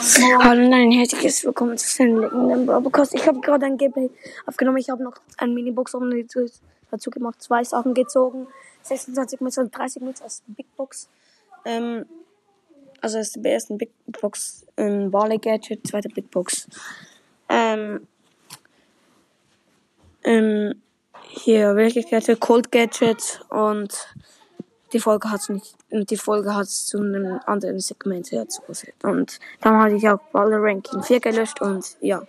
Hallo und ein herzliches Willkommen zu Sendungen Broadcast. Ich habe gerade ein Gameplay aufgenommen. Ich habe noch ein Minibox dazu gemacht, zwei Sachen gezogen. 26 Münzen und 30 Münzen als Big Box. Ähm, also das ist die erste Big Box ähm, Barley Gadget, zweite Big Box. Ähm, ähm, hier Wirklichkeit, Cold Gadget und die Folge hat nicht, die Folge hat zu einem anderen Segment herzugeführt. Und dann hatte ich auch Baller Ranking 4 gelöscht und ja.